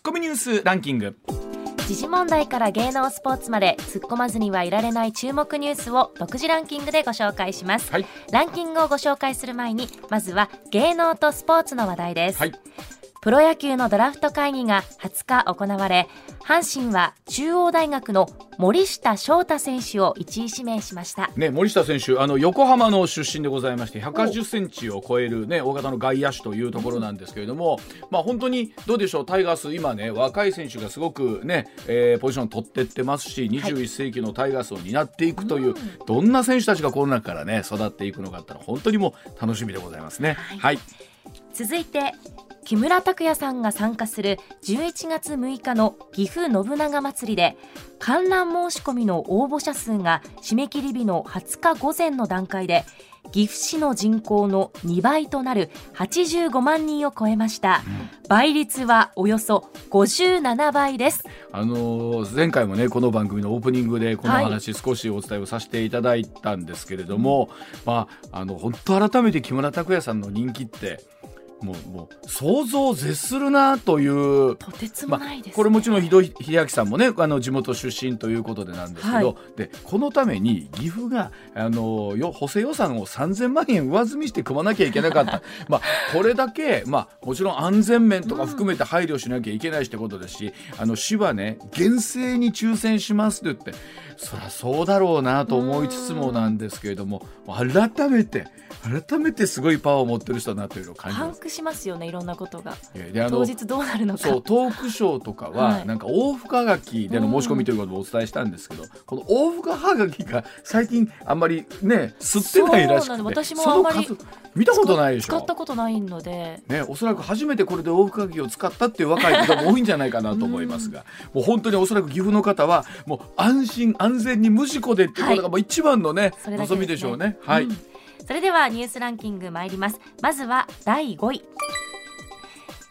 ッコミニュースランキング。時事問題から芸能スポーツまで突っ込まずにはいられない注目ニュースを独自ランキングでご紹介します、はい。ランキングをご紹介する前にまずは芸能とスポーツの話題です、はいプロ野球のドラフト会議が20日行われ阪神は中央大学の森下翔太選手を1位指名しました。ね、森下選手あの横浜の出身でございまして180センチを超える、ね、大型の外野手というところなんですけれども、まあ、本当にどうでしょう？タイガース今ね若い選手がすごくね、えーポジション取ってってますし21世紀のタイガースを担っていくという、どんな選手たちがこの中からね育っていくのかってのは本当にもう楽しみでございますね。はい、続いて木村拓哉さんが参加する11月6日の岐阜信長まつりで観覧申し込みの応募者数が締め切り日の20日午前の段階で岐阜市の人口の2倍となる85万人を超えました、倍率はおよそ57倍です。あのー前回もねこの番組のオープニングでこの話少しお伝えをさせていただいたんですけれども、まああの本当改めて木村拓哉さんの人気ってもうもう想像を絶するなという。とてつもないです、ねこれもちろん秀秀明さんもねあの地元出身ということでなんですけど、はいでこのために岐阜があのよ補正予算を3000万円上積みして組まなきゃいけなかった まあこれだけ、まあ、もちろん安全面とか含めて配慮しなきゃいけないしってことですし、あの市はね厳正に抽選しますって言ってそりゃそうだろうなと思いつつもなんですけれども改めて改めてすごいパワーを持ってる人だなというのを感じます。しますよねいろんなことが。当日どうなるのか。そうトークショーとかは、はい。なんか往復はがきでの申し込みということをお伝えしたんですけど、この往復はがきが最近あんまりね吸ってないらしそうなくて私もあんまり見たことないでしょ？使ったことないので。ね、おそらく初めてこれで往復はがきを使ったっていう若い方も多いんじゃないかなと思いますが、もう本当におそらく岐阜の方はもう安心安全に無事故でっていうことがもう一番のね、それだけ望みでしょうね。はい、うんそれではニュースランキング参ります。まずは第5位。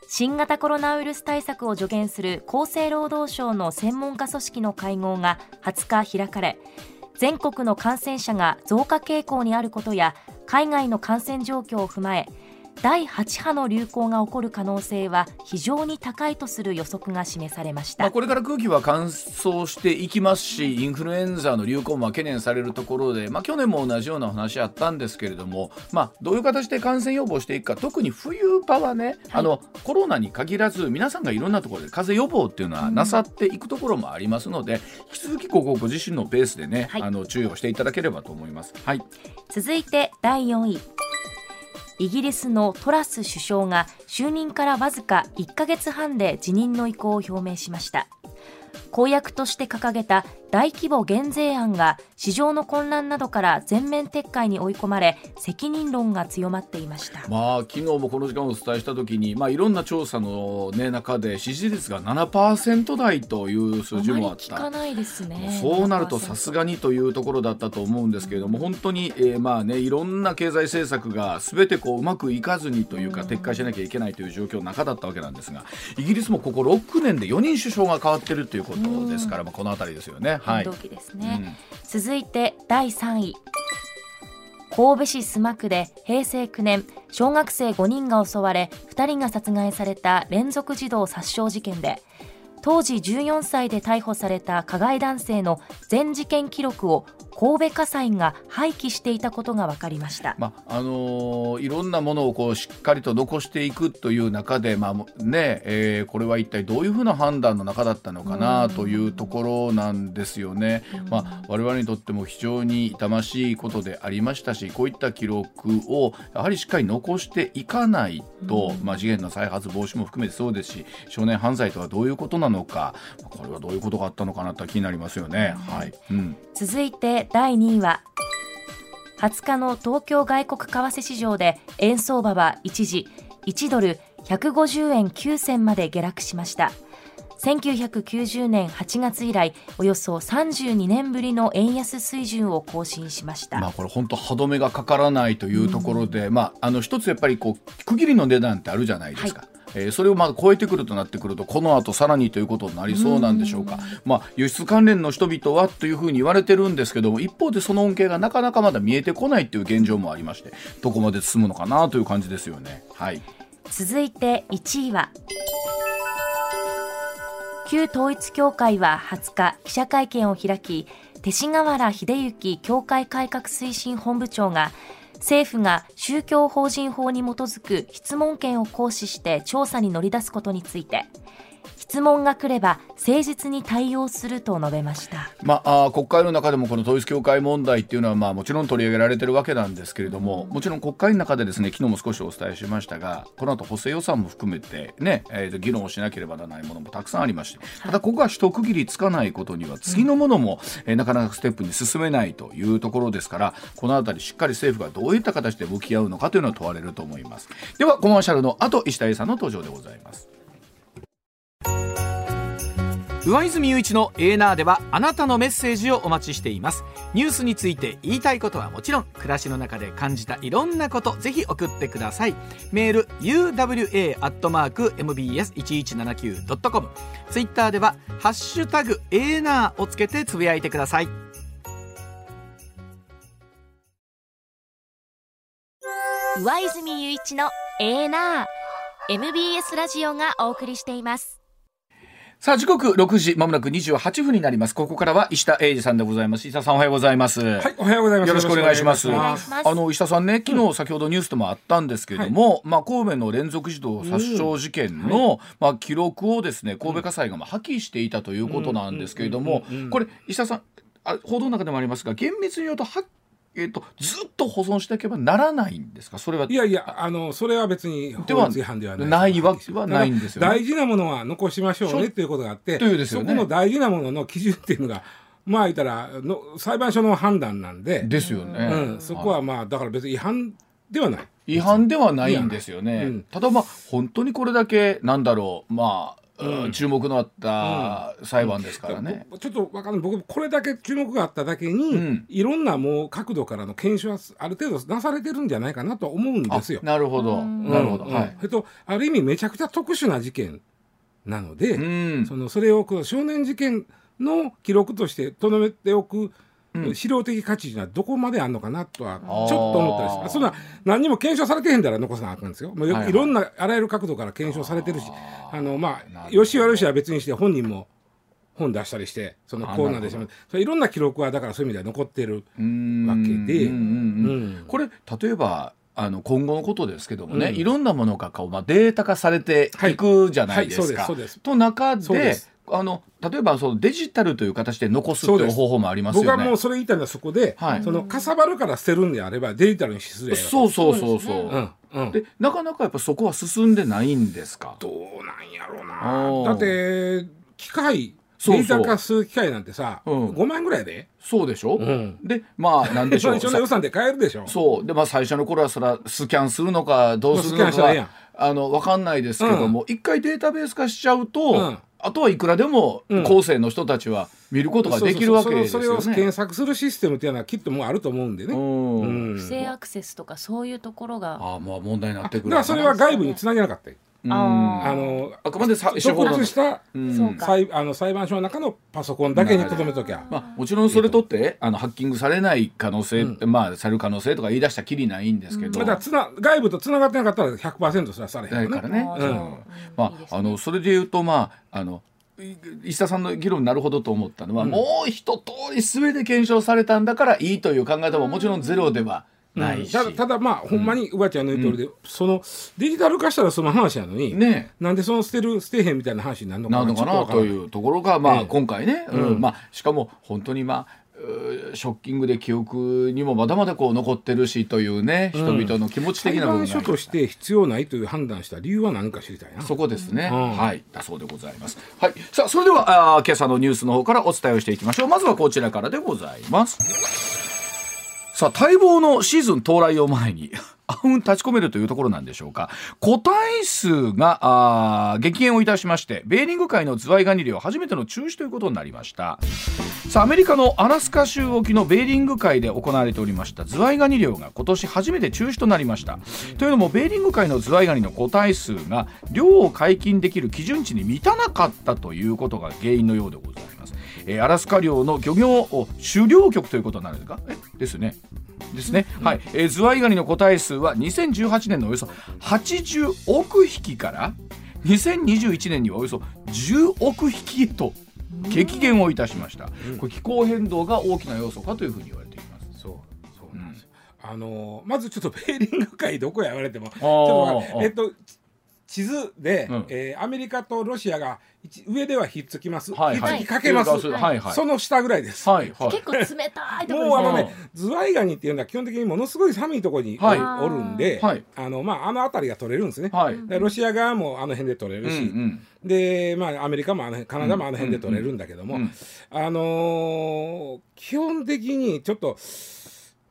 新型コロナウイルス対策を助言する厚生労働省の専門家組織の会合が20日開かれ全国の感染者が増加傾向にあることや海外の感染状況を踏まえ第8波の流行が起こる可能性は非常に高いとする予測が示されました。まあ、これから空気は乾燥していきますしインフルエンザの流行も懸念されるところで、まあ、去年も同じようなお話あったんですけれども、まあ、どういう形で感染予防していくか特に冬場はね、あのコロナに限らず皆さんがいろんなところで風邪予防っていうのはなさっていくところもありますので、引き続きここご自身のペースでね、はい。あの注意をしていただければと思います。はい。続いて第4位イギリスのトラス首相が就任からわずか1ヶ月半で辞任の意向を表明しました。公約として掲げた大規模減税案が市場の混乱などから全面撤回に追い込まれ責任論が強まっていましたまあ、昨日もこの時間お伝えしたときに、まあ、いろんな調査の、ね、中で支持率が7%台という数字もあった。聞かないですねそうなるとさすがにというところだったと思うんですけれども、本当に、えーまあね、いろんな経済政策がすべてこううまくいかずにというか、撤回しなきゃいけないという状況の中だったわけなんですが、イギリスもここ6年で4人首相が変わってるということですから、まあ、この辺りですよね。動期ですね、続いて第3位。神戸市須磨区で平成9年小学生5人が襲われ2人が殺害された連続児童殺傷事件で当時14歳で逮捕された加害男性の全事件記録を神戸家裁が廃棄していたことが分かりました、まああのーいろんなものをこうしっかりと残していくという中で、まあねえーこれは一体どういうふうな判断の中だったのかなというところなんですよね。まあ、我々にとっても非常に痛ましいことでありましたしこういった記録をやはりしっかり残していかないと、まあ、次元の再発防止も含めてそうですし少年犯罪とはどういうことなのかこれはどういうことがあったのかなと気になりますよね。はい。うん。続いて第2位は20日の東京外国為替市場で円相場は一時1ドル150円9銭まで下落しました。1990年8月以来およそ32年ぶりの円安水準を更新しました、まあこれ本当歯止めがかからないというところで、まああの一つやっぱりこう区切りの値段ってあるじゃないですか。えーそれをまあ超えてくるとなってくるとこの後さらにということになりそうなんでしょうか、まあ、輸出関連の人々はというふうに言われてるんですけども一方でその恩恵がなかなかまだ見えてこないという現状もありましてどこまで進むのかなという感じですよね。はい、続いて1位は旧統一協会は20日記者会見を開き勅使河原秀行協会改革推進本部長が政府が宗教法人法に基づく質問権を行使して調査に乗り出すことについて質問が来れば誠実に対応すると述べました、まあ、あ国会の中でもこの統一教会問題っていうのは、まあ、もちろん取り上げられてるわけなんですけれども、もちろん国会の中でですね昨日も少しお伝えしましたがこの後補正予算も含めてね、えー、議論をしなければならないものもたくさんありましてただここが一区切りつかないことには次のものも、えー、なかなかステップに進めないというところですからこの辺りしっかり政府がどういった形で向き合うのかというのは問われると思います。ではコマーシャルの後石田 A さんの登場でございます上泉雄一のエーナーではあなたのメッセージをお待ちしています。ニュースについて言いたいことはもちろん暮らしの中で感じたいろんなことぜひ送ってください。メール uwa.mbs1179.com ツイッターではハッシュタグエーナーをつけてつぶやいてください。上泉雄一のエーナー。MBS ラジオがお送りしています。さあ、時刻6時、まもなく28分になります。ここからは石田英二さんでございます。石田さんおはようございます。はい、おはようございます。よろしくお願いします。あの、石田さんね、昨日先ほどニュースでもあったんですけれども、うん、まあ、神戸の連続児童殺傷事件の、はい、まあ、記録をですね、神戸家裁がまあ破棄していたということなんですけれども、これ、石田さん、あ報道の中でもありますが、厳密に言うと破えーと、ずっと保存していけばならないんですか？それは。いやいやあのそれは別に法律違反ではない。ないわけはないんですよ、ね、大事なものは残しましょうねということがあってね、そこの大事なものの基準っていうのがまあ言ったらの裁判所の判断なんでですよね、うん、そこはまあだから別に違反ではない。違反ではないんですよね、うん、ただまあ本当にこれだけなんだろうまあうん、注目のあった裁判ですからね、うん、ちょっとわかんない。僕これだけ注目があっただけに、うん、いろんなもう角度からの検証はある程度なされてるんじゃないかなと思うんですよ。なるほど、なるほど、はい。えっとある意味めちゃくちゃ特殊な事件なので、そのそれをこ少年事件の記録としてとどめておくうん、資料的価値はどこまであるのかなとはちょっと思ったりします。そんな何にも検証されてへんだら残さなあかんですよ、もういろんなあらゆる角度から検証されてるしあのまあよし悪しは別にして本人も本出したりしてそのコーナーでしまそれいろんな記録はだからそういう意味では残ってるわけで、これ例えばあの今後のことですけどもね、うん、いろんなものがこう、まあ、データ化されていくじゃないですか。はいはい、と中であの例えばそのデジタルという形で残すという方法もありますよね。僕はもうそれ言いたいのはそこで、はい、そのかさばるから捨てるんであればデジタルにすればそうそうそうそう。うんうん、でなかなかやっぱそこは進んでないんですか？どうなんやろうな。だって機械データ化する機械なんてさ、うん、5万円ぐらいで？そうでしょ、うん、でまあなんでしょう。の予算で買えるでしょ。そう。でまあ最初の頃はそらスキャンするのかどうするのかあの分かんないですけども、うん、一回データベース化しちゃうと、あとはいくらでも後世の人たちは見ることができるわけですよね。それを検索するシステムっていうのはきっともうあると思うんでね。不正アクセスとかそういうところが。ああまあ問題になってくる。だからそれは外部につなげなかった。あのあくまで独立した裁あの裁判所の中のパソコンだけにとどめときゃ、まあ、もちろんそれとってあのハッキングされない可能性、うん、まあされる可能性とか言い出したきりないんですけど、うん、だつな外部とつながってなかったら100%それはされへんからね。う。ん、まああのそれで言うとまああの石田さんの議論になるほどと思ったのは、うん、もう一通り全て検証されたんだからいいという考え方ももちろんゼロではないし、うん、ただまあほんまにうばちゃんの言う通りで、うん、そのデジタル化したらその話なのに、ね、なんでその捨てる捨てへんみたいな話になるのかなかな？というところが、まあ、今回ね、うん。まあ、しかも本当にまあショッキングで記憶にもまだまだこう残ってるしというね、人々の気持ち的な部分書として必要ないという判断した理由は何か知りたいな。そこですね、うん、はい。だそうでございます。はい。さあそれではあ今朝のニュースの方からお伝えをしていきましょう。まずはこちらからでございますさあ待望のシーズン到来を前に 暗雲立ち込めるというところなんでしょうか。個体数が激減をいたしましてベーリング海のズワイガニ漁初めての中止ということになりました。さあアメリカのアラスカ州沖のベーリング海で行われておりましたズワイガニ漁が今年初めて中止となりました。というのもベーリング海のズワイガニの個体数が漁を解禁できる基準値に満たなかったということが原因のようでございます。えー、アラスカ漁の漁業狩猟局ということになるんですか？えですね。ですね、はい、えー、ズワイガニの個体数は2018年のおよそ80億匹から2021年にはおよそ10億匹へと激減をいたしました、これ気候変動が大きな要素かというふうに言われています。そうそうなんですよ、あのまずちょっとベーリング海どこや言われてもちょっとえっと地図で、うん、えー、アメリカとロシアが上ではひっつきます、はいはい、ひっつきかけます、はいはい、その下ぐらいです、はいはい、結構冷たいところもうあのねズワイガニっていうのは基本的にものすごい寒いところにおるんで、はい、あのまああの辺りが取れるんですね、はい、ロシア側もあの辺で取れるし、うんうん、でまあアメリカもあのカナダもあの辺で取れるんだけども、うんうんうん、あのー、基本的にちょっと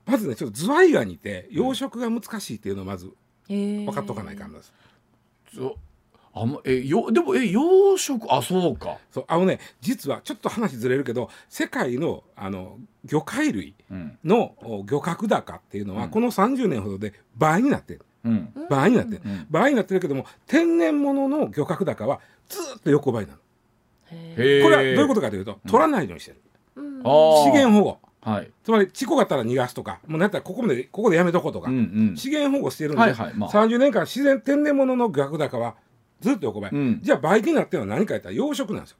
まずねちょっとズワイガニって養殖が難しいっていうのをまず分かっとかないかんです。あえよでもえ養殖あそうか。そうあのね実はちょっと話ずれるけど世界のあの魚介類の漁獲高っていうのは、うん、この30年ほどで倍になってる、うん、倍になってる、うん、倍になってるけども天然物の漁獲高はずっと横ばいなの。これはどういうことかというと取らないようにしてる、資源保護はい、つまり事故があったら逃がすとかもうなんやったらここまでここでやめとこうとか、うんうん、資源保護してるんで、はいはい。まあ、30年間自然天然物の漁獲高はずっと横ばい、うん、じゃあ倍になってるのは何か言ったら養殖なんですよ。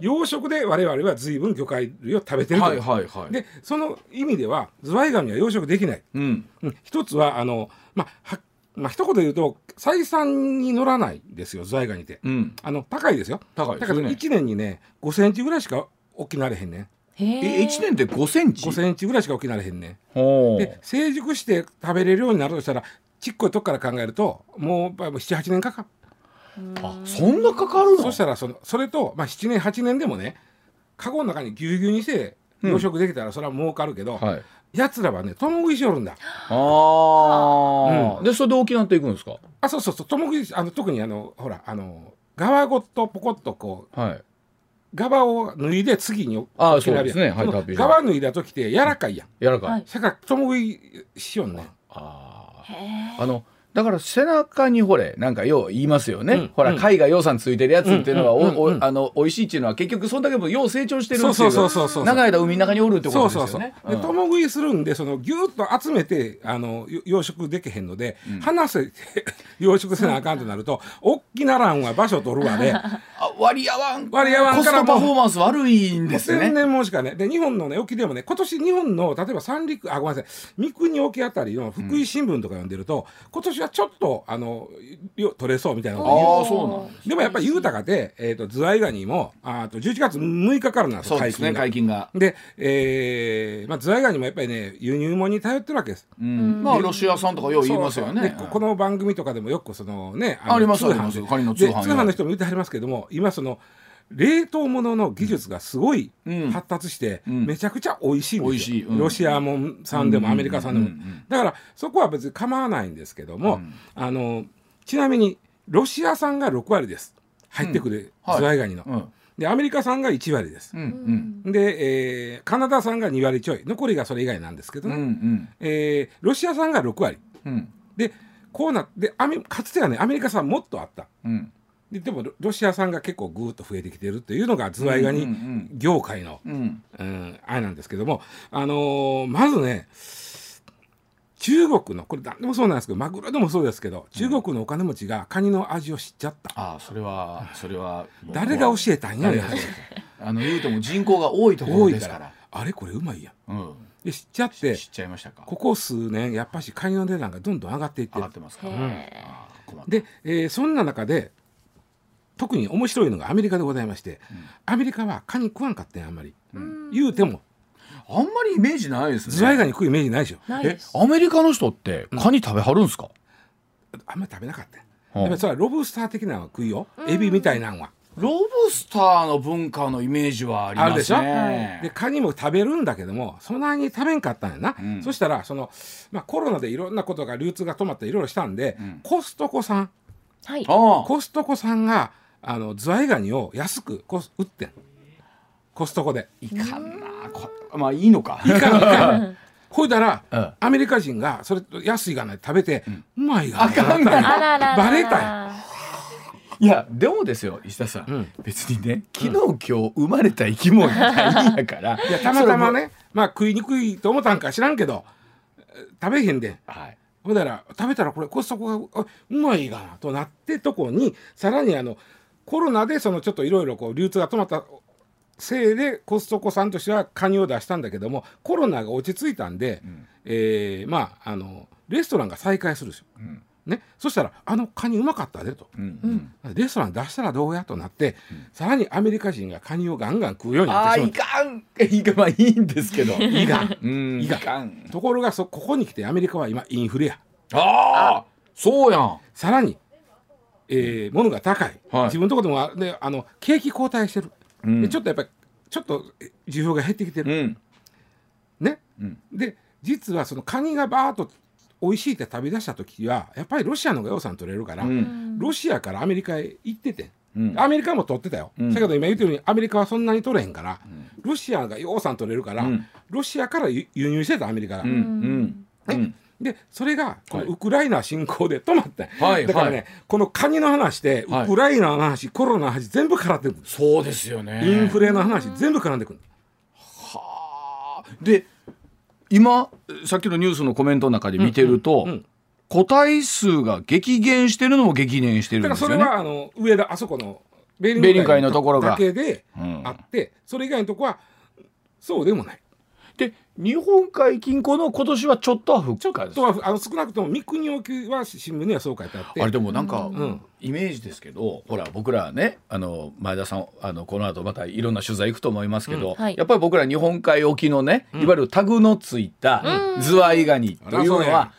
養殖で我々は随分魚介類を食べてると、はいはいはい、でその意味ではズワイガニは養殖できない。うん、一つはあのまあはまあ一言で言うと採算に乗らないですよズワイガニって、うん、あの高いですよ。高いだから1年にね5センチぐらいしか大きなれへんねえ1年で5センチ？5センチぐらいしか大きなれへんねで成熟して食べれるようになるとしたらちっこいとこから考えるともう78年かかる。あそんなかかるの？そしたらそのそれと、まあ、7年8年でもねカゴの中にぎゅうぎゅうにして養殖できたらそれは儲かるけど、うんはい、やつらはね共食いしおるんだ。ああ、うん、でそれで大きなっていくんですか？あそうそうそう。共食いあの特にあのほらあの側ごとポコッとこう、はい、側を脱いで次にあそうですね、はい、側脱いだ時って柔らかいやん。柔らかい。だから共食いしよんねあああのだから背中にほれなんかよう言いますよね、うん、ほら貝がようさんついてるやつっていうのは、うん、あの美味しいっていうのは結局そんだけもよう成長してるっていうそうそうそうそう長い間海の中におるってことですよね。そうそうそうで共食いするんでそのギュッと集めてあの養殖できへんので、うん、離せて 養殖せなあかんとなると大きならんは場所取るわで、あ割り合わん。割り合わんからパフォーマンス悪いんですね。天然もしかね。で日本のね沖でもね今年日本の例えば三陸あごめんなさい。三国沖あたりの福井新聞とか読んでると、今年はちょっとあのの取れそうみたいなことあそうなんでもやっぱり豊かで、えーと、ズワイガニもあと11月6日からなんですよ解禁が。解禁が。で、えーまあ、ズワイガニもやっぱりね輸入物に頼ってるわけです。うん、まあロシア産とかよう言いますよね。この番組とかでもよくそのねあります通販通販の人も言ってはりますけども今その冷凍物の技術がすごい発達して、めちゃくちゃ美味しいんですよ、うん、ロシアも産でもアメリカ産でも、だからそこは別に構わないんですけども、あのちなみにロシア産が6割です。入ってくるズワイガニの。はいでアメリカ産が1割です、うん。うん、で、えー、カナダ産が2割ちょい。残りがそれ以外なんですけどね、うんうん、えー、ロシア産が6割、うん、でこうなってかつてはねアメリカ産もっとあった、うん、ででもロシア産が結構ぐーっと増えてきてるっていうのがズワイガニ業界の、うん、うん、あれなんですけども、あのー、まずね中国のこれ何でもそうなんですけどマグロでもそうですけど中国のお金持ちがカニの味を知っちゃった、ああそれはそれは誰が教えたんやねあの言うても人口が多いところですから。あれこれうまいやん、うん、で知っちゃって知っちゃいましたか。ここ数年やっぱしカニの値段がどんどん上がっていって上がってますか、うん、で、えー、そんな中で特に面白いのがアメリカでございまして、うん、アメリカはカニ食わんかったんあんまり、うん、言うても。あんまりイメージないですね。ズワイガニ食うイメージないでしょ。えアメリカの人ってカニ食べはるんですか、あんまり食べなかった。やっぱそれはロブスター的なのは食いよ。エビみたいなのは。ロブスターの文化のイメージはありますね。あるでしょ、はい、でカニも食べるんだけどもそんなに食べんかったんやな、うん、そしたらその、まあ、コロナでいろんなことが流通が止まっていろいろしたんで、うん、コストコさん、はい、コストコさんがあのズワイガニを安く売ってん。コストコで。いかんな。まあいいのか。いかんかん。ほいだら、うん、アメリカ人がそれと安いがない食べて、うまいがあかんないバレたい。いやでもですよ石田さん、うん、別にね昨日、今日生まれた生き物じゃないんやから。いやたまたまねまあ食いにくいと思ったんか知らんけど食べへんで、はい、ほんだら食べたらこれコストコがあうまいがなとなってとこにさらにあのコロナでそのちょっといろいろこう流通が止まったせいでコストコさんとしてはカニを出したんだけどもコロナが落ち着いたんで、えーまああのレストランが再開するんですよ。ね、そしたら「あのカニうまかったで」と、うんレストラン出したらどうやとなって、さらにアメリカ人がカニをガンガン食うようになああいってしまった。かん。いかまあいいんですけど。いいがうん。いかん。ところがそここに来てアメリカは今インフレや。ああそうやん。さらに、えー、物が高い、はい。自分のところでもあであの景気後退してる、うん。でちょっとやっぱりちょっとえ需要が減ってきてる、うん。ね、うん。で実はそのカニがバーッと美味しいって食べ出した時はやっぱりロシアの方が予算取れるから、うん。ロシアからアメリカへ行ってて、うん。アメリカも取ってたよ、うん。だけど今言ってるようにアメリカはそんなに取れへんから、ロシアが予算取れるから、うん。ロシアから輸輸入してたアメリカが、うん。うん。うんでそれがこのはい。ウクライナ侵攻で止まった。んやはい。だからね、はいこのカニの話でウはい。クライナの話、コロナの話全部絡んでくる、そうですよね。インフレの話全部絡んでくる、はあ。で今さっきのニュースのコメントの中で見てると、うんうん。個体数が激減してるのも激減してるだからんですよね。それはあの上田あそこのベリン海のところが。だけでうん。あって、それ以外のとこはそうでもない。で日本海近郊の今年はちょっとは復ちょ活っとはあの少なくとも三国沖は新聞にはそう書いてあって。あれでもなんか、ん。イメージですけどほら僕らねあの前田さんあのこの後またいろんな取材行くと思いますけど、うん。はい。やっぱり僕ら日本海沖のね、いわゆるタグのついたズワイガニというのは、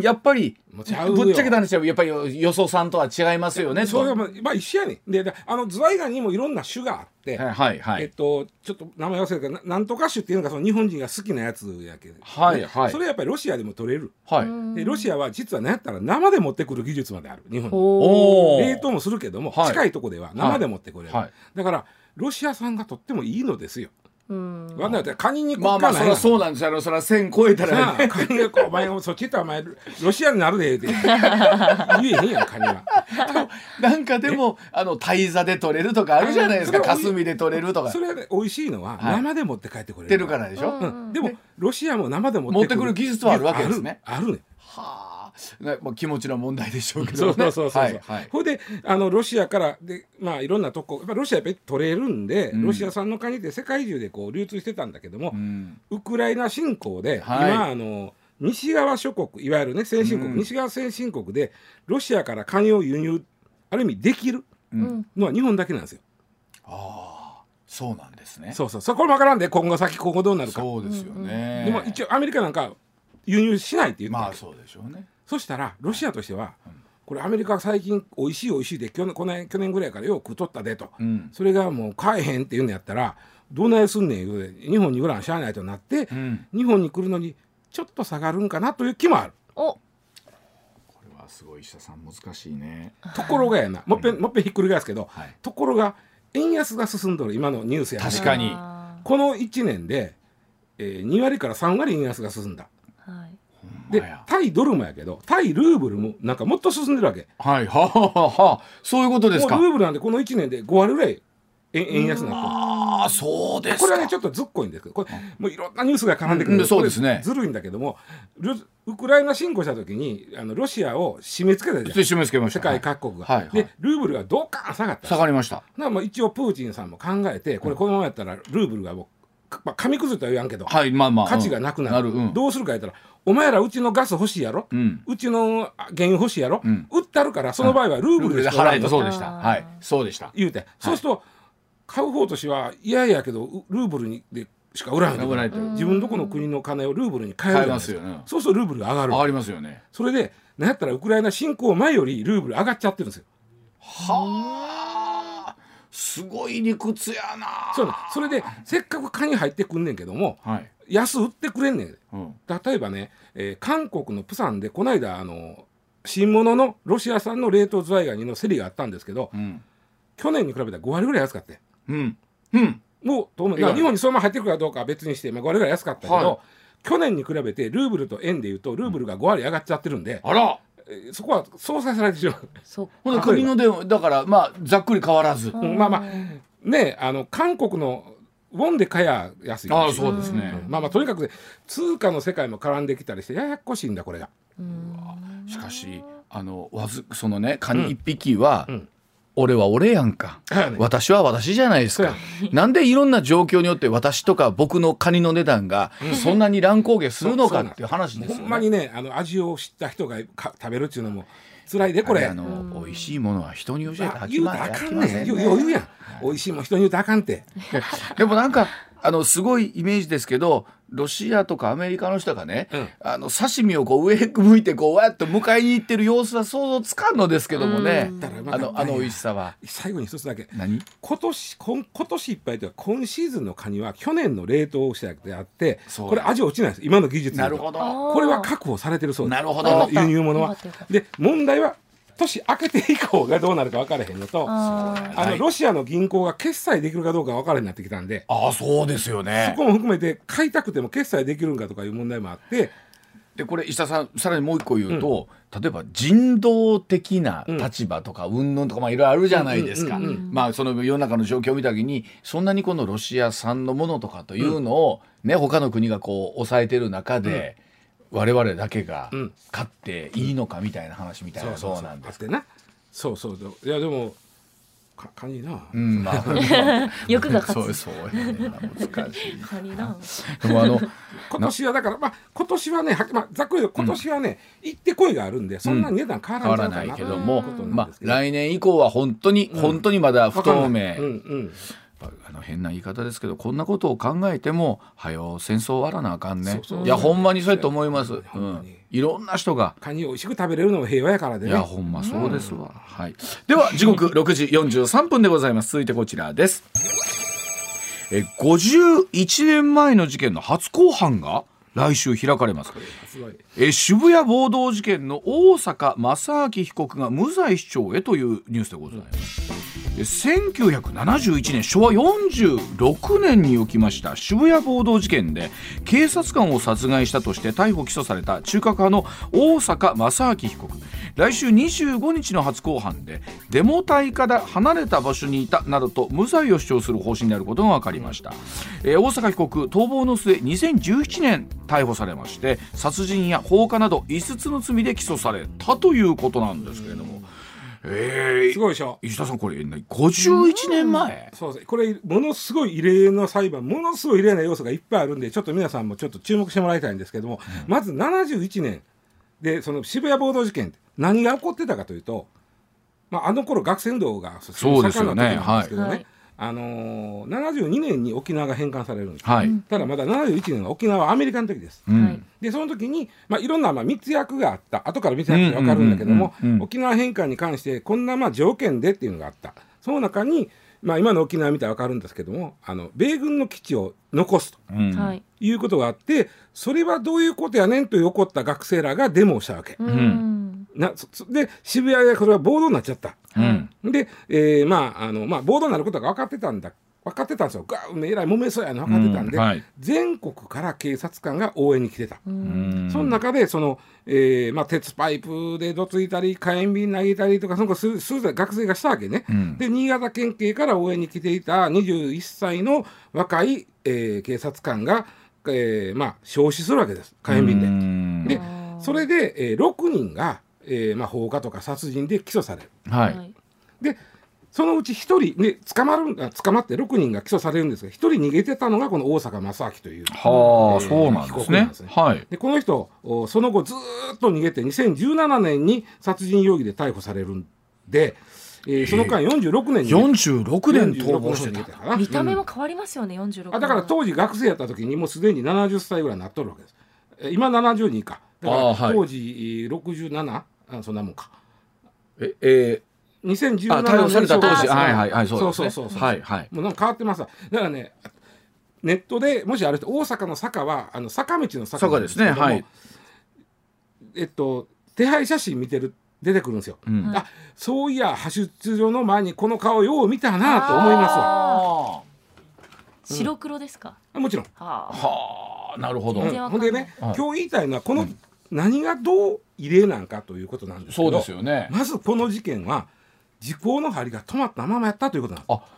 やっぱりぶっちゃけた話はやっぱり予想さんとは違いますよねと。それはまあまあ一緒やねん。でであのズワイガニにもいろんな種があって、はいはいはい、えっと、ちょっと名前忘れたけどななんとか種っていうのがその日本人が好きなやつやけど、ではいはい。それやっぱりロシアでも取れる。はい、でロシアは実は何やったら生で持ってくる技術まである日本に。冷凍もするけども、はい。近いとこでは生で持ってくれる、はい。だからロシア産がとってもいいのですよ。うん。わかんない。カニにまあまあそりゃそうなんです。よそりゃ線超えたらね。カニがこうお前そっち行ったらお前ロシアになるでって。言えへんやんカニは。なんかでもあの大座で取れるとかあるじゃないですか。あそれは霞で取れるとか。それはね美味しいのははい。生で持って帰ってくれる。出るからでしょ、うんでもロシアも生で持持ってくる技術はあるわけですねあるあるね。まあ、気持ちの問題でしょうけそうどね。そうそうそう。はいはいであのロシアからでまあいろんなとこやっぱロシアやっぱり取れるんで、うんロシア産のカニって世界中でこう流通してたんだけども、うんウクライナ侵攻で、はい今あの西側諸国いわゆるね先進国、うん西側先進国でロシアからカニを輸入ある意味できるうんのは日本だけなんですよ。ああそうなんですね。そうそうそこもわからんで今後先今後どうなるか。そうですよね。でも一応アメリカなんか輸入しないって言っまあそうでしょうね。そしたらロシアとしては、これアメリカが最近美味しい美味しいで去年この年去年ぐらいからよく食ったでと、うん。それがもう買えへんっていうのやったらどないすんねん言うて日本に売らんしゃあないとなって、うん。日本に来るのにちょっと下がるんかなという気もある。お。これはすごい石田さん難しいね。ところがやなもっぺんもっぺんひっくり返すけど、はい。ところが円安が進んどる今のニュースやね確かに。あこの1年で、えー、2割から3割円安が進んだ。で対ドルもやけど対ルーブルもなんかもっと進んでるわけ。はいはあはあはあそういうことですかもう。ルーブルなんでこの1年で5割ぐらい円円安になってる。ああそうですか。これはねちょっとずっこいんですけどこれもういろんなニュースが絡んでくるうんそうですねずるいんだけどもロウクライナ侵攻した時にあのロシアを締め付けたじゃんで締め付けました。世界各国が、はいはいでルーブルがどうか下がった下がりました。なもう一応プーチンさんも考えてこれこのままやったらルーブルがもうかまあ、紙くずとは言わんけど、はいまあまあ価値がなくなる,、うん。どうするかやったらお前らうちのガス欲しいやろ、ううんちの原油欲しいやろ、うん。売ったるからその場合はルーブルで払えととそうでした。はい。そうでした。言うて、そうすると買う方としては嫌やけどうルーブルにでしか売らないと。自分どこの国の金をルーブルに変えるますよね。そうするとルーブルが上がる。上がりますよね。それでなんやったらウクライナ侵攻前よりルーブル上がっちゃってるんですよ。はあすごい理屈やな。そうそれでせっかくカニ入ってくんねんけどもはい。安売ってくれんねんうん。例えばね、えー韓国のプサンでこの間あの新物のロシア産の冷凍ズワイガニの競りがあったんですけどうん。去年に比べたら5割ぐらい安かってうん。うん。もう当面いや日本にそのまま入ってくるかどうかは別にして、まあ、5割ぐらい安かったけど、はい去年に比べてルーブルと円でいうとルーブルが5割上がっちゃってるんで、あら。えーそこは相殺されてしまう。そほな国のでだからまあざっくり変わらず。うんまあまあねあの韓国のウォンで買や安いああそうですね、まあまあとにかく、ね、通貨の世界も絡んできたりしてややこしいんだこれが。しかしあのわずそのねカニ一匹は、うん俺は俺やんか、私は私じゃないですか。なんでいろんな状況によって私とか僕のカニの値段がそんなに乱高下するのかっていう話ですよ、ね、ほんまにねあの味を知った人が食べるっていうのも辛いでこれ。あの美味しいものは人に教えてあきまあかんねん。余裕やん。美味しいもん人に言うとあかんて。でもなんかあのすごいイメージですけどロシアとかアメリカの人がね、うん、あの刺身をこう上向いてこうわっと迎えに行ってる様子は想像つかんのですけどもね、あのあの美味しさは。最後に一つだけ。何？今年今今年いっぱいというか今シーズンのカニは去年の冷凍したであってこれ味落ちないです。今の技術なるほど。これは確保されてるそうです。なるほど。輸入物は。で問題は年明けて以降がどうなるか分からへんのとあのロシアの銀行が決済できるかどうか分からへんなってきたんであそうですよね。そこも含めて買いたくても決済できるんかとかいう問題もあって。でこれ石田さんさらにもう一個言うと、うん、例えば人道的な立場とか云々とかまあいろいろあるじゃないですか、まあその世の中の状況を見た時にそんなにこのロシア産のものとかというのをね、うん、他の国がこう抑えてる中で、我々だけが勝っていいのかみたいな話みたいな、そうなんですね。そうそう。いやでもかカニな、うんまあ、欲が勝つ。そうそうやね。難しい。カニなでもあの今年はだからまあ今年はねは、まあ、ざっくり今年はね、うん、行ってこいがあるんでそんな値段変わらないけど。も、まあ来年以降は本当に、うん、本当にまだ不透明、うんうんあの変な言い方ですけどこんなことを考えてもはよ戦争終わらなあかんね。いやほんまにそうやと思います、うん、いろんな人が。カニを美味しく食べれるのも平和やからで、ね、いやほんまそうですわ、うん、はい。では時刻6時43分でございます。続いてこちらです。え51年前の事件の初公判が来週開かれますえ渋谷暴動事件の大坂正明被告が無罪主張へというニュースでございます。1971年昭和46年に起きました渋谷暴動事件で警察官を殺害したとして逮捕・起訴された中核派の大坂正明被告。来週25日の初公判でデモ隊から離れた場所にいたなどと無罪を主張する方針であることが分かりました、えー、大坂被告逃亡の末2017年逮捕されまして殺人や放火など5つの罪で起訴されたということなんですけれども、えー、すごいでしょ？石田さんこれ51年前、そうです。これものすごい異例の裁判ものすごい異例な要素がいっぱいあるんでちょっと皆さんもちょっと注目してもらいたいんですけども、うん、まず71年でその渋谷暴動事件何が起こってたかというと、まあ、あの頃学生運動がそうですよね。はい、はいあのー、72年に沖縄が返還されるんです、はい、ただまだ71年は沖縄はアメリカの時です、うん、でその時に、まあ、いろんなまあ密約があった。後から密約って分かるんだけども、沖縄返還に関してこんなまあ条件でっていうのがあった。その中に、まあ、今の沖縄見たら分かるんですけどもあの米軍の基地を残すと、うん、い。うことがあってそれはどういうことやねんと怒った学生らがデモをしたわけ。うん。なで渋谷でこれは暴動になっちゃった。うん、で、えー、まああのまあ暴動になることが分かってたんだ分かってたんですよ。がえらい揉めそうやの分かってたんで、うんはい、全国から警察官が応援に来てた、その中でその、えーまあ、鉄パイプでどついたり火炎瓶投げたりとかそのすす学生がしたわけね、うん、で新潟県警から応援に来ていた21歳の若い、えー、警察官が、えーまあ、焼死するわけです。火炎瓶で。でそれで、えー、6人がえーまあ、放火とか殺人で起訴される。はい、でそのうち1人、ね、捕まる捕まって6人が起訴されるんですが1人逃げてたのがこの大阪正明という、はあ、えー、そうなんですね。すね。はい、でこの人その後ずっと逃げて2017年に殺人容疑で逮捕されるんで。えー、その間46年に、ね、46年逃亡してた。見た目も変わりますよね、うん、46年。あだから当時学生やった時にもうすでに70歳ぐらいになっとるわけです。今72か。だから当時67あそんなもんか。ええー、2017年逮捕された当時。はいはいはいそうそうそうそうはいはい。もうなんか変わってますだからねネットでもしあれ大阪の坂はあの坂道の坂ですね。はい。えっと手配写真見てる出てくるんですよ、うん、あそういや派出所の前にこの顔よう見たなと思いますわ。白黒ですか、うん、もちろん。はあ。なるほど、うん、ほんでね、今日言いたいのはこの何がどう異例なんかということなんですけどそうですよね。まずこの事件は時効の針が止まったままやったということなんです。あ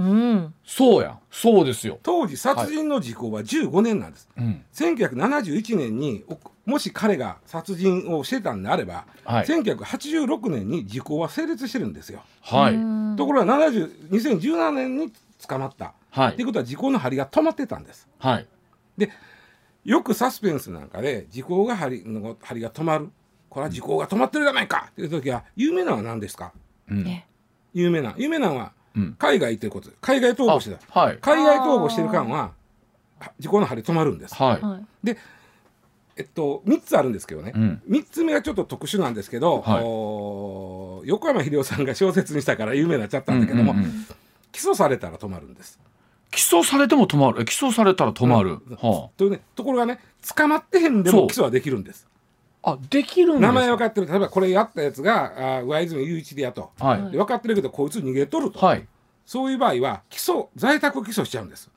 うん。そうやそうですよ、当時殺人の時効は15年なんです、うん。1971年におもし彼が殺人をしてたんであれば、はい。1986年に時効は成立してるんですよ。はい。うん。ところが70 2017年に捕まった、はい。っていうことは時効の針が止まってたんです。はいよくサスペンスなんかで時効が針の針が止まる。これは時効が止まってるじゃないか。っていう時は有名なのは何ですか？うん。ね有名な。有名なのはうん。海外ということで。海外逃亡してた。あはい。海外逃亡してる間はは時効の針止まるんです。はい、はい。えっと3つあるんですけどね、うん。3つ目がちょっと特殊なんですけど、はい。横山秀夫さんが小説にしたから有名になっちゃったんだけども、うんうんうん。起訴されたら止まるんです。起訴されても止まる。え起訴されたら止まる、うん。はというねところがね捕まってへんでも起訴はできるんです。ああできるんです名前分かってる。例えばこれやったやつがあ上泉雄一でやと、はい。で分かってるけどこいつ逃げとると、はい。そういう場合は起訴在宅起訴しちゃうんです。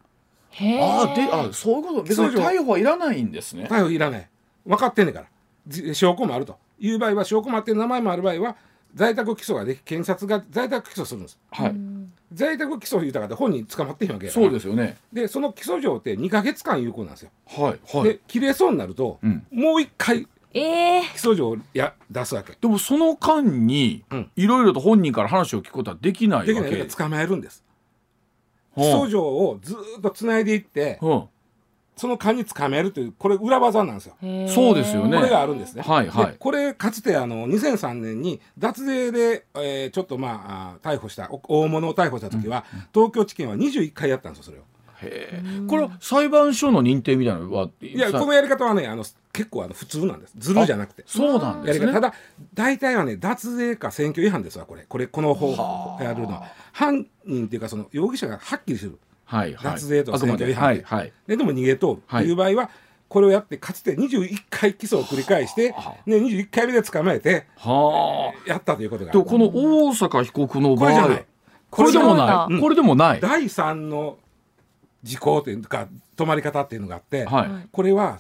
へー。あであそういうこと。別に逮捕はいらないんですね。逮捕いらない。分かってんねんから。じ証拠もあると。いう場合は証拠もあって名前もある場合は在宅起訴ができ検察が在宅起訴するんです。はい在宅起訴言うたからって本人捕まってへんわけそうですよね。でその起訴状って2か月間有効なんですよ、はいはい。で切れそうになると、うん。もう一回えー。起訴状をや出すわけ。でもその間にうん。いろいろと本人から話を聞くことはできないできわけない。から捕まえるんです。起はあ訴状をずーっとつないでいってはその間に捕まえるというこれ裏技なんですよ。そうですよね。これがあるんですね、はいはい。でこれかつてあの2003年に脱税で、えーちょっとまあ逮捕したお大物を逮捕した時は、東京地検は21回やったんですよそれを。へえこれは裁判所の認定みたいなのはいさやこのやり方はねあの結構あの普通なんです。ずるじゃなくて。そうなんですね。やり方。ただ大体はね脱税か選挙違反ですわこれ。これこの方法やるのは。犯人っていうかその容疑者がはっきりするはいはい。脱税とあくまで。選挙違反はいはい。ででも逃げ通るという場合は、これをやってかつて21回起訴を繰り返して、ね、21回目で捕まえてはあ。やったということがでもこの大阪被告の場合これじゃない。これでもない。うん。これでもない。第3の時効というか止まり方っていうのがあって、はい。これは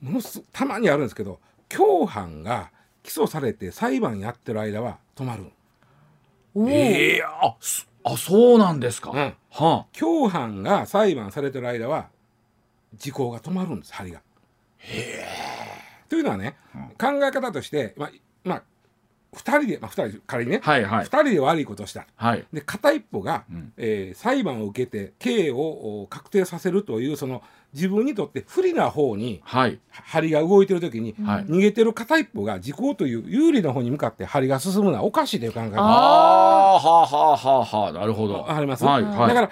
ものすたまにあるんですけど共犯が起訴されて裁判やってる間は止まる、ええあそあそうなんですか。うん。は共犯が裁判されてる間は時効が止まるんです針が。というのはね、考え方としてまあまあ2人で、まあ、2人仮にね、あはいはい。2人で悪いことをした。はい。で片一方が、うん。えー裁判を受けて刑をお確定させるというその自分にとって不利な方にはい。針が動いてる時に、はい。逃げてる片一方が時効という有利な方に向かって針が進むのはおかしいという考え方。ああはあはあはあはあ。なるほど。わかります、はいはい。だから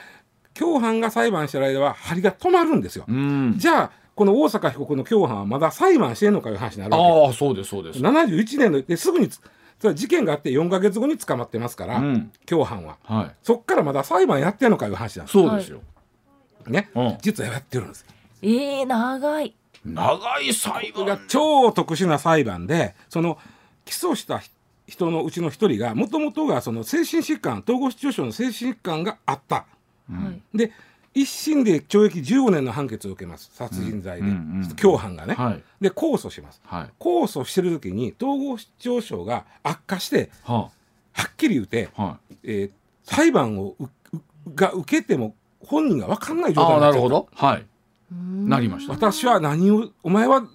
共犯が裁判してる間は針が止まるんですよ、うん。じゃあこの大阪被告の共犯はまだ裁判してんのかいう話になるわああそうですそうです。け71年のですぐに事件があって4か月後に捕まってますから、うん。共犯は。はい。そっからまだ裁判やってんのかいう話なんです。そうですよね、うん。実はやってるんですえー、長い。長い裁これが判超特殊な裁判でその起訴した人のうちの一人がもともとがその精神疾患統合失調症の精神疾患があった。はい。で一審で懲役15年の判決を受けます。殺人罪で、うんうんうん共犯がね、はい。で控訴します。はい。控訴してる時に統合失調症が悪化してははっきり言うて、あはえー裁判をううが受けても本人が分かんないい状態になっちゃったど。はい。ななりました。私は何をお前は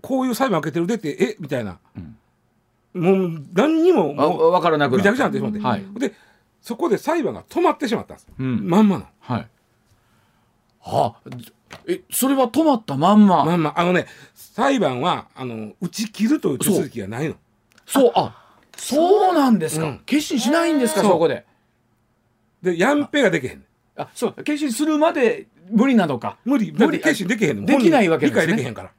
こういう裁判受けてるでってえみたいな、もう何にもあもう分からなくなぐちゃぐちゃになってしまって、はい。でそこで裁判が止まってしまったんです、うん。まんまなの。はい。はあえそれは止まったまんま。まんま。あのね裁判はあの打ち切るという手続きがないの。そう。あそう。なんですか。うん。決心しないんですかそこで。でやんぺができへんあそう決心するまで無理なのか。無理無理決心できへんの。できないわけですね。理解できへんから。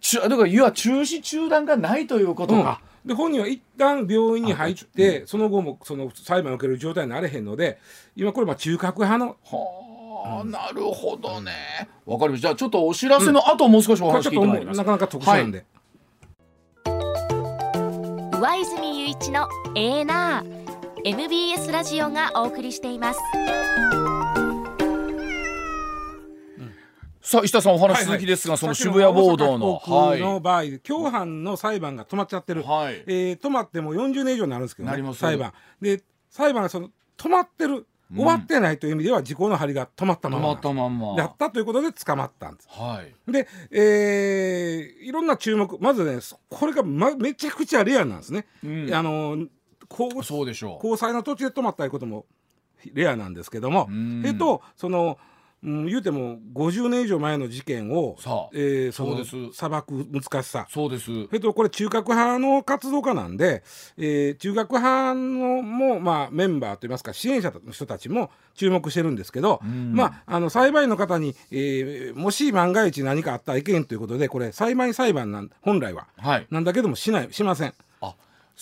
ちゅだから要は中止中断がないということか、うん。で本人は一旦病院に入ってその後もその裁判を受ける状態になれへんので今これまあ中核派の。はあ、なるほどね。わかりました。じゃあちょっとお知らせの後、もう少しお話聞いこれちょっともてまいますなかなか特殊なんで、上泉雄一のエーナー MBS ラジオがお送りしています。さあ石田さんお話続きですが、その渋谷暴動のの場合、共犯の裁判が止まっちゃってる、はい。えー止まっても40年以上になるんですけど、ね、なります。裁判。で裁判がその止まってる終わってないという意味では時効の針が止まったまま。止まったまんま。やったということで捕まったんです。はい。で、えーいろんな注目まずねこれが、ま、めちゃくちゃレアなんですね。うん。あの交そうでしょう。交際の途中で止まったいうこともレアなんですけども、うん。えっとその、うん、言うても50年以上前の事件をさあえーそのそうです。裁く難しさ。そうです。えっと、これ中核派の活動家なんで、えー中核派のも、まあ、メンバーといいますか支援者の人たちも注目してるんですけど、ん。まあ、あの裁判員の方に、えーもし万が一何かあったら意見ということでこれ裁判員裁判なん本来は。はい。なんだけどもしないしません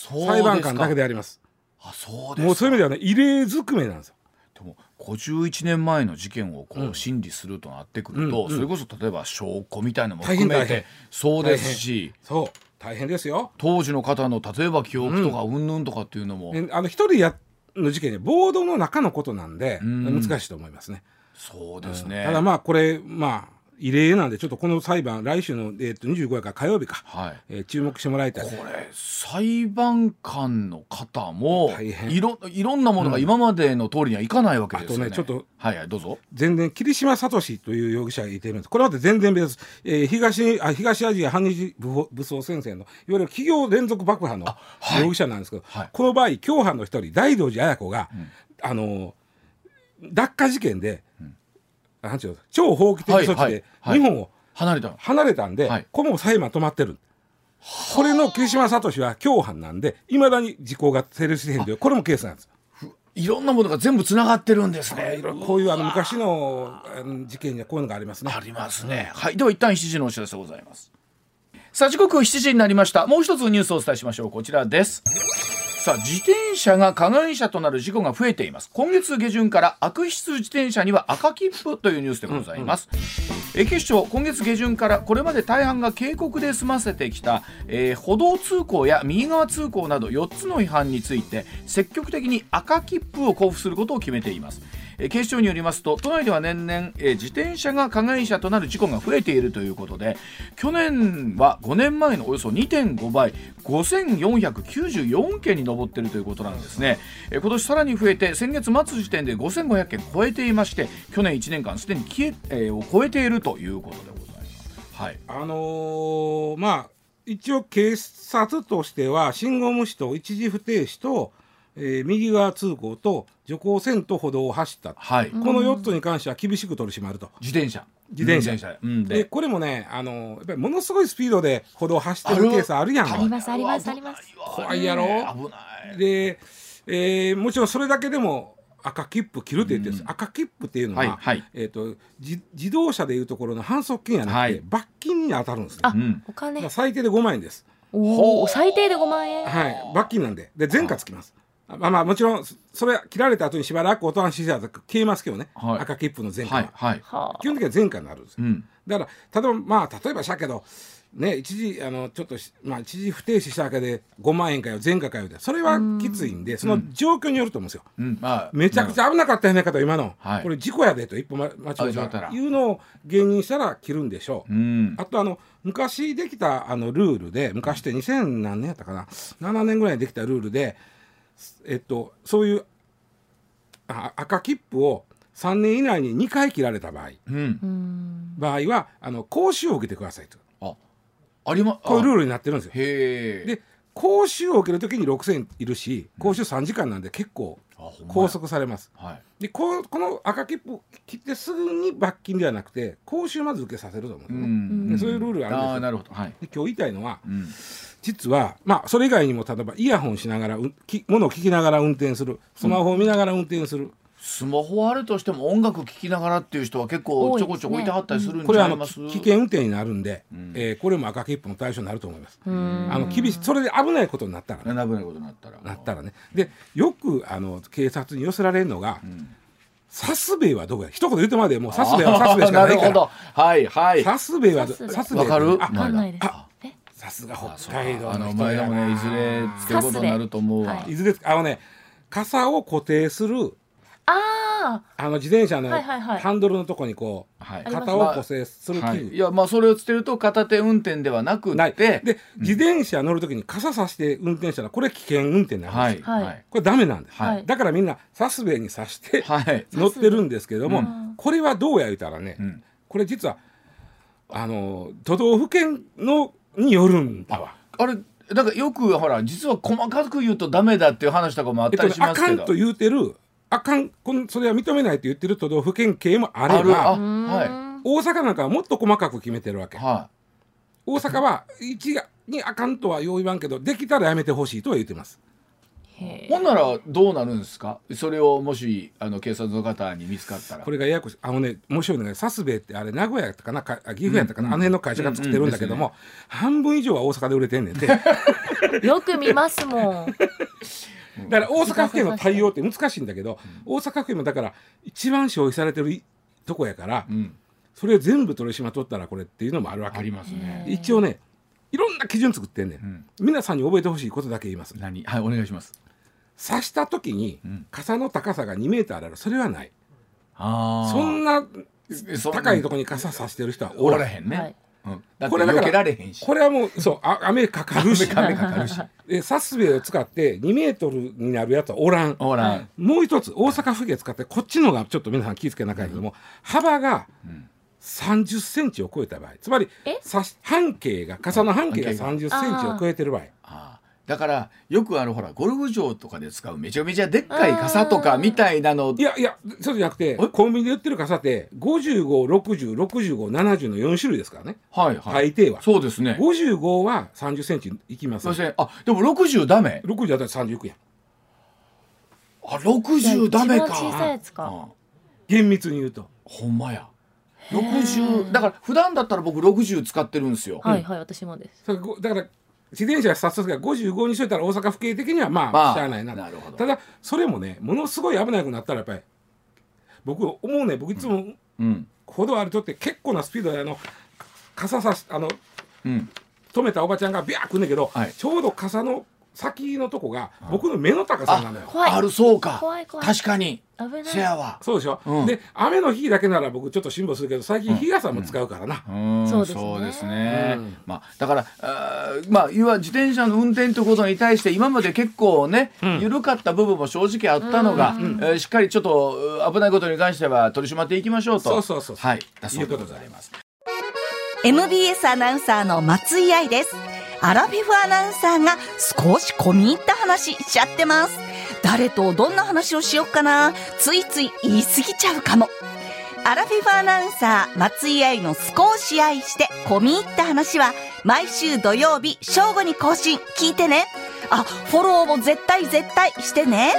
裁判官だけであります。あそうですか。もうそういう意味ではね異例ずくめなんですよ。でも51年前の事件をこう審理するとなってくると、うんうん。それこそ例えば証拠みたいなのも含めてそうですし。そう。大変ですよ。当時の方の例えば記憶とかうんぬんとかっていうのも、ねあの一人やの事件でボードの中のことなんでん。難しいと思いますね。そうですね、ただまあこれまあ異例なんでちょっとこの裁判来週の、えー、と25日から火曜日か、はい。えー注目してもらいたい。これ裁判官の方も大変。いろいろんなものが今までの通りにはいかないわけあですよね。とねちょっとはいはいどうぞ。全然霧島聡という容疑者がいてるんです。これまで全然別。えー東あ東アジア反日武装武装戦線のいわゆる企業連続爆破のはい。容疑者なんですけど、はい。この場合共犯の一人大道寺綾子が、あの脱火事件で、なんていうの超法規的措置はいではい日本を離れた。離れたんで、はいこれも裁判止まってる。これの霧島聡は共犯なんでいまだに時効が成立してへんというこれもケースなんです。いろんなものが全部つながってるんですね。こういうあの昔の事件にはこういうのがありますね。ありますね。はい。では一旦7時のお知らせでございます。さあ時刻7時になりました。もう一つニュースをお伝えしましょう。こちらです。さあ自転車が加害者となる事故が増えています。今月下旬から悪質自転車には赤切符というニュースでございます、え警視庁今月下旬からこれまで大半が警告で済ませてきた、えー歩道通行や右側通行など4つの違反について積極的に赤切符を交付することを決めていますえ警視庁によりますと都内では年々、え自転車が加害者となる事故が増えているということで去年は5年前のおよそ2.5倍5494件に上っているということなんですね、えー今年さらに増えて先月末時点で5500件超えていまして去年1年間すでに消え、えを超えているということでございます。はい。あのーまあ一応警察としては信号無視と一時不停止と、えー右側通行と徐行線と歩道を走った、はい、この4つに関しては厳しく取り締まると。自転車。自転車。うん、でで。これもね、あのーやっぱりものすごいスピードで歩道を走ってるケースあるやん。ありますありますあります。怖いやろ？危ない。で、えーもちろんそれだけでも赤切符切るって言ってるんです、赤切符っていうのは、はいはい。えー、と自自動車でいうところの反則金やなくて、はい罰金に当たるんですね。あうん。お金。まあ最低で5万円です。おお最低で5万円。はい、罰金なんで、で、前科つきます。まあまあ、もちろん、そそれ切られた後にしばらくおとなしいしたら消えますけどね、はい。赤切符の前科。は、はいはい。は基本的には前科になるんですよ。うん。だから、例えば、まあ、例えばしたけど、ね、一時、あの、ちょっとし、まあ、一時不停止しただけで5万円かよ、前科かよで、それはきついんで、その状況によると思うんですよ。うん。まあめちゃくちゃ危なかったよねかと、今の、はい。これ事故やでと、一歩間間違あえたらいうのを芸人したら切るんでしょう。うん。あとあの昔できたあのルールで昔って2000何年やったかな。7年ぐらいにできたルールで、えっと、そういうあ赤切符を3年以内に2回切られた場合。うん。うん。場合はあの講習を受けてくださいと。あありまーこういうルールになってるんですよ。へえで講習を受ける時に6000いるし講習3時間なんで結構拘束されます。はい。でこうこの赤切符切ってすぐに罰金ではなくて講習まず受けさせると思うんですうよね。ん。でそういうルールがあるんですよ。なるほど。はい。で今日言いたいのはうん。実はまあそれ以外にも例えばイヤホンしながらうき物を聞きながら運転するスマホを見ながら運転する、スマホあるとしても音楽聴きながらっていう人は結構ちょこちょこいてはったりするんこれはあのちゃいますき危険運転になるんで、ん。えーこれも赤切符の対象になると思います。うん。あの厳しいそれで危ないことになったらね。危ないことになったら。なったらね。でよくあの警察に寄せられるのが「サスベイはどこや?」一言言ってまでもうサスベイはサスベイしかないかあーなるほど。らはいはい。サスベイはサスベイ。わかる？あわかんないです。さすが北海道あの前でもねいずれってことになると思うわ。はいいずれあのね傘を固定するああの自転車のはいはいはい。ハンドルのとこにこう、はい。肩を固定する器具、はい、いやまあそれをつけると片手運転ではなくない。てで自転車乗るときに傘さして運転したらこれ危険運転なんです、はい。はい。はい。これダメなんです、はい。だからみんなサスベにさしてはい、乗ってるんですけども、うん。これはどうや言うたらね、うん。これ実はあの都道府県のによるんだわ。あれだからよくほら実は細かく言うとダメだっていう話とかもあっえったとね、りしますけど、あかんと言うてるあかんこんそれは認めないと言ってる都道府県警もあれある。あばは大阪なんかはもっと細かく決めてるわけ。は大阪は一がにあかんとはよう言わんけどできたらやめてほしいとは言ってます。ほんならどうなるんですか？それをもしあの警察の方に見つかったら。これがややこしい。あのね面白いのがサスベイってあれ名古屋やったかなかあ岐阜やったかな、あの辺の会社が作ってるんだけども、うん。半分以上は大阪で売れてんねんて。よく見ますもんら大阪府警の対応って難しいんだけど、大阪府警もだから一番消費されてるいとこやから、うん。それを全部取り締まっとったらこれっていうのもあるわけ。ありますね。へ一応ねいろんな基準作ってんねん、ん。皆さんに覚えてほしいことだけ言います。何？はいお願いします。刺した時にん。傘の高さが2メーターあるそれはない。あー。そんな高いところに傘刺してる人はおおらへん。らへんね、けられへんし。これはもうそうあ雨かかるし。雨かかるし。でサスベイを使って2メートルになるやつはおらん。おらん、もう一つ大阪府警使ってこっちのがちょっと皆さん気ぃつけなきゃいけないけども、幅が30センチを超えた場合。つまり半径が傘の半径が半径30センチを超えてる場合だからよくあのほらゴルフ場とかで使うめちゃめちゃでっかい傘とかみたいなの。いやいやそうじゃなくてコンビニで売ってる傘って55606570の4種類ですからね。はいはい。大抵は。そうですね。55は30センチ。いきますあでも60ダメ。60だったら30いくやん。あ60ダメか。一番小さいやつか。うん厳密に言うと。ほんまや。60だから普段だったら僕60使ってるんですよ、はいはい私もです。だから自転車が早速が55にしといたら大阪府警的にはまあ、まあしゃあないな。なるほど。ただそれもねものすごい危なくなったらやっぱり僕思うね僕いつもうん。歩道歩いとって結構なスピードであの傘さしあのうん。止めたおばちゃんがビャー来んねんけど、はい。ちょうど傘の先のとこが僕の目の高さなのよ。あるそうか。怖い怖い。確かに。危ない。せやわ。そうでしょ、うん。で雨の日だけなら僕ちょっと辛抱するけど最近日傘も使うからな、うんそうですね。そうですね。うん。まあ、だからあーまあいわ自転車の運転ということに対して今まで結構ね、緩かった部分も正直あったのが、えーしっかりちょっとう危ないことに関しては取り締まっていきましょうと。そうそうそうはい。だそうでございます。MBS アナウンサーの松井愛です。アラフィフアナウンサーが少し込み入った話しちゃってます。誰とどんな話をしよっかなついつい言い過ぎちゃうかも。アラフィフアナウンサー松井愛の少し愛して込み入った話は毎週土曜日正午に更新聞いてね。あ、フォローも絶対絶対してね。